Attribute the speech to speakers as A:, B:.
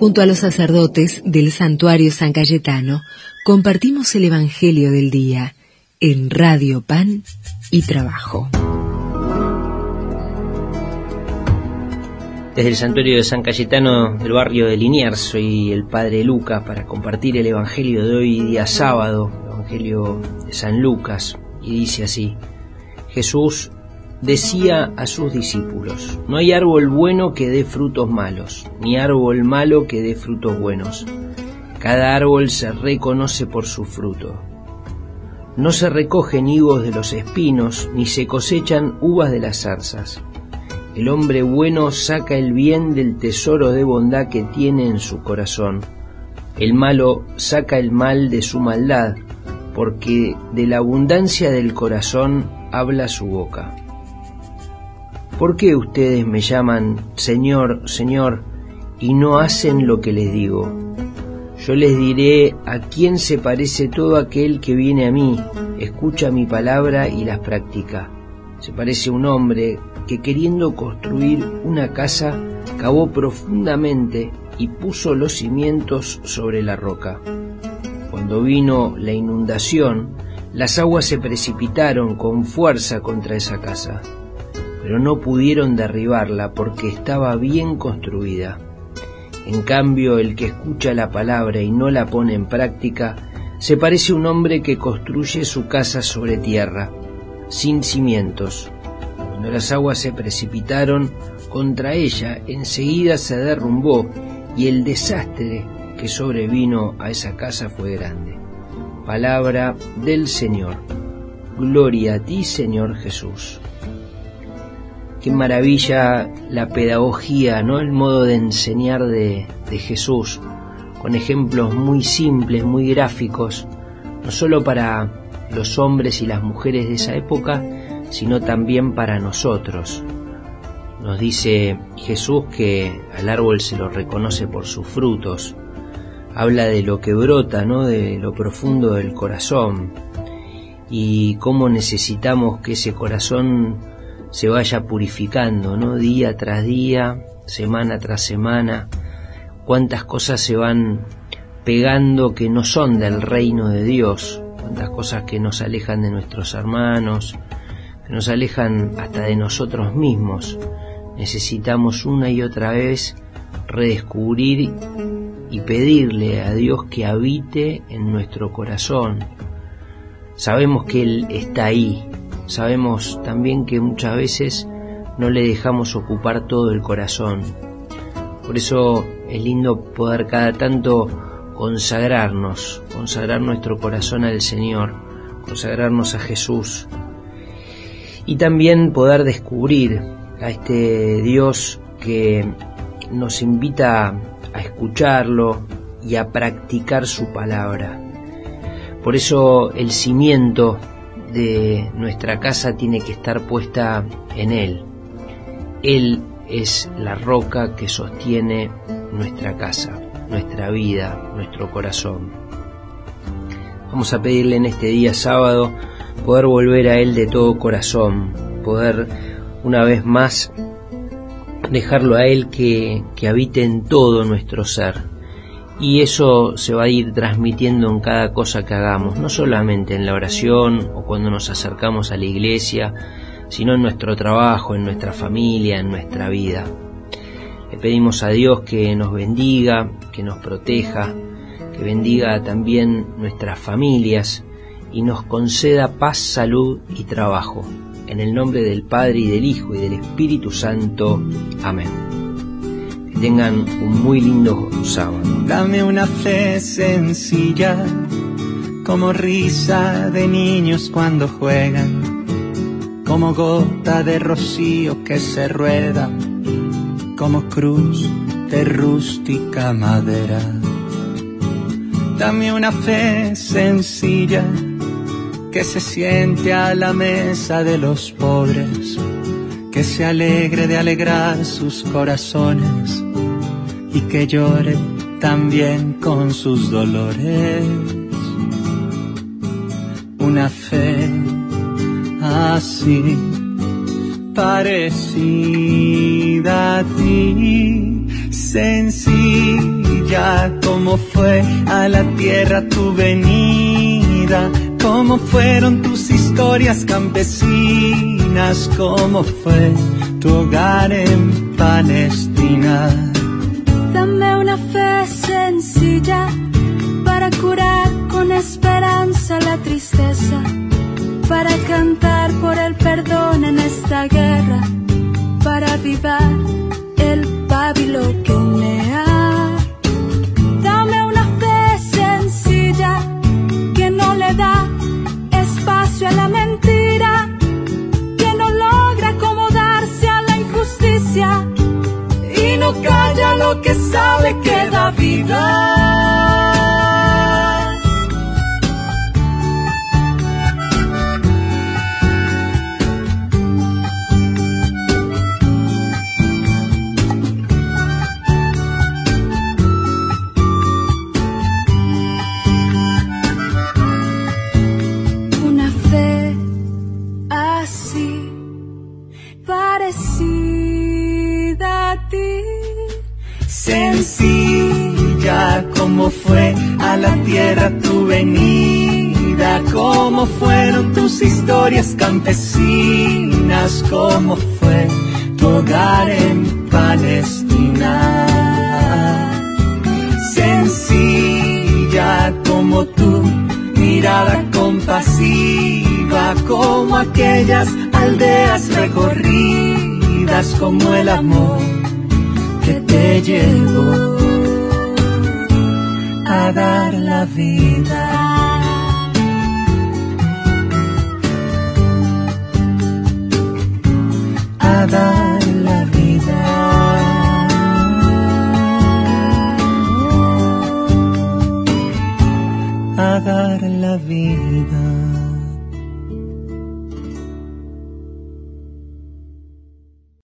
A: Junto a los sacerdotes del santuario San Cayetano, compartimos el Evangelio del Día en Radio Pan y Trabajo.
B: Desde el santuario de San Cayetano del barrio de Liniers soy el Padre Lucas para compartir el Evangelio de hoy día sábado, el Evangelio de San Lucas, y dice así, Jesús decía a sus discípulos, no hay árbol bueno que dé frutos malos, ni árbol malo que dé frutos buenos. Cada árbol se reconoce por su fruto. No se recogen higos de los espinos, ni se cosechan uvas de las zarzas. El hombre bueno saca el bien del tesoro de bondad que tiene en su corazón. El malo saca el mal de su maldad, porque de la abundancia del corazón habla su boca. ¿Por qué ustedes me llaman Señor, Señor, y no hacen lo que les digo? Yo les diré a quién se parece todo aquel que viene a mí, escucha mi palabra y las practica. Se parece a un hombre que queriendo construir una casa, cavó profundamente y puso los cimientos sobre la roca. Cuando vino la inundación, las aguas se precipitaron con fuerza contra esa casa pero no pudieron derribarla porque estaba bien construida. En cambio, el que escucha la palabra y no la pone en práctica, se parece a un hombre que construye su casa sobre tierra, sin cimientos. Cuando las aguas se precipitaron contra ella, enseguida se derrumbó y el desastre que sobrevino a esa casa fue grande. Palabra del Señor. Gloria a ti, Señor Jesús qué maravilla la pedagogía, ¿no? El modo de enseñar de, Jesús, con ejemplos muy simples, muy gráficos, no solo para los hombres y las mujeres de esa época, sino también para nosotros. Nos dice Jesús que al árbol se lo reconoce por sus frutos. Habla de lo que brota, ¿no? De lo profundo del corazón y cómo necesitamos que ese corazón se vaya purificando, ¿no? Día tras día, semana tras semana, cuántas cosas se van pegando que no son del reino de Dios, cuántas cosas que nos alejan de nuestros hermanos, que nos alejan hasta de nosotros mismos. Necesitamos una y otra vez redescubrir y pedirle a Dios que habite en nuestro corazón. Sabemos que Él está ahí, Sabemos también que muchas veces no le dejamos ocupar todo el corazón. Por eso es lindo poder cada tanto consagrarnos, consagrar nuestro corazón al Señor, consagrarnos a Jesús. Y también poder descubrir a este Dios que nos invita a escucharlo y a practicar su palabra. Por eso el cimiento de nuestra casa tiene que estar puesta en Él. Él es la roca que sostiene nuestra casa, nuestra vida, nuestro corazón. Vamos a pedirle en este día sábado poder volver a Él de todo corazón, poder una vez más dejarlo a Él que, que habite en todo nuestro ser y eso se va a ir transmitiendo en cada cosa que hagamos, no solamente en la oración o cuando nos acercamos a la iglesia, sino en nuestro trabajo, en nuestra familia, en nuestra vida. Le pedimos a Dios que nos bendiga, que nos proteja, que bendiga también nuestras familias y nos conceda paz, salud y trabajo. En el nombre del Padre y del Hijo y del Espíritu Santo. Amén tengan un muy lindo sábado.
C: Dame una fe sencilla, como risa de niños cuando juegan, como gota de rocío que se rueda, como cruz de rústica madera. Dame una fe sencilla que se siente a la mesa de los pobres, que se alegre de alegrar sus corazones y que llore también con sus dolores. Una fe así parecida a ti, sencilla como fue a la tierra tu venida, cómo fueron tus historias campesinas, cómo fue tu hogar en Palestina.
D: Una fe sencilla para curar con esperanza la tristeza, para cantar por el perdón en esta guerra, para avivar el pábilo que humear. Dame una fe sencilla que no le da espacio a la mentira, que no logra acomodarse a la injusticia y no calla lo que sabe da
C: a la tierra tu venida, cómo fueron tus historias campesinas, cómo fue tu hogar en Palestina. Sencilla como tu mirada compasiva, como aquellas aldeas recorridas, como el amor que te llevó a dar la vida. A dar la vida. A dar la vida.